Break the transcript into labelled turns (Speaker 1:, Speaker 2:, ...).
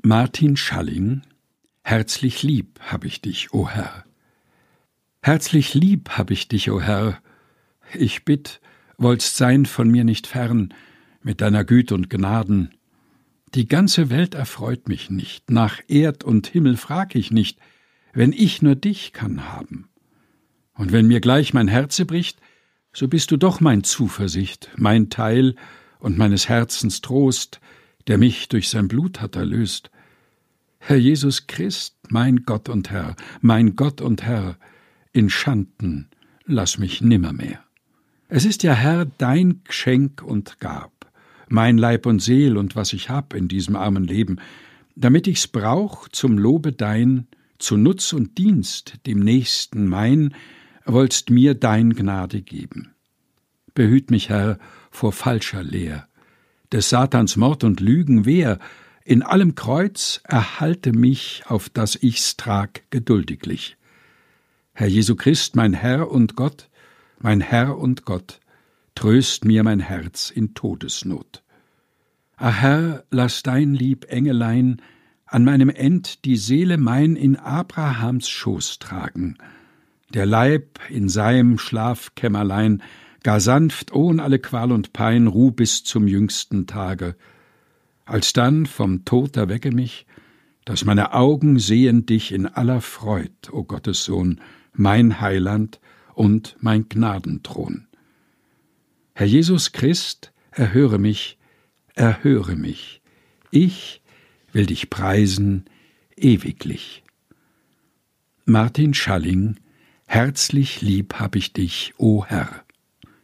Speaker 1: Martin Schalling Herzlich lieb hab ich dich, o Herr. Herzlich lieb hab ich dich, o Herr. Ich bitt, wollst sein von mir nicht fern, mit deiner Güte und Gnaden. Die ganze Welt erfreut mich nicht, nach Erd und Himmel frag ich nicht, wenn ich nur dich kann haben. Und wenn mir gleich mein Herze bricht, so bist du doch mein Zuversicht, mein Teil und meines Herzens Trost, der mich durch sein Blut hat erlöst. Herr Jesus Christ, mein Gott und Herr, mein Gott und Herr, in Schanden lass mich nimmermehr. Es ist ja, Herr, dein Geschenk und Gab, mein Leib und Seel und was ich hab in diesem armen Leben, damit ich's brauch zum Lobe dein, zu Nutz und Dienst dem Nächsten mein, wollst mir dein Gnade geben. Behüt mich, Herr, vor falscher Lehr, des Satans Mord und Lügen wehr, in allem Kreuz erhalte mich, auf das ich's trag, geduldiglich. Herr Jesu Christ, mein Herr und Gott, mein Herr und Gott, tröst mir mein Herz in Todesnot. Ach Herr, lass dein lieb Engelein an meinem End die Seele mein in Abrahams Schoß tragen, der Leib in seinem Schlafkämmerlein gar sanft ohn alle Qual und Pein ruh bis zum jüngsten Tage. Alsdann vom Tod erwecke mich, dass meine Augen sehen dich in aller Freud, o Gottes Sohn, mein Heiland und mein Gnadenthron. Herr Jesus Christ, erhöre mich, erhöre mich. Ich will dich preisen ewiglich. Martin Schalling Herzlich lieb hab ich dich, o Herr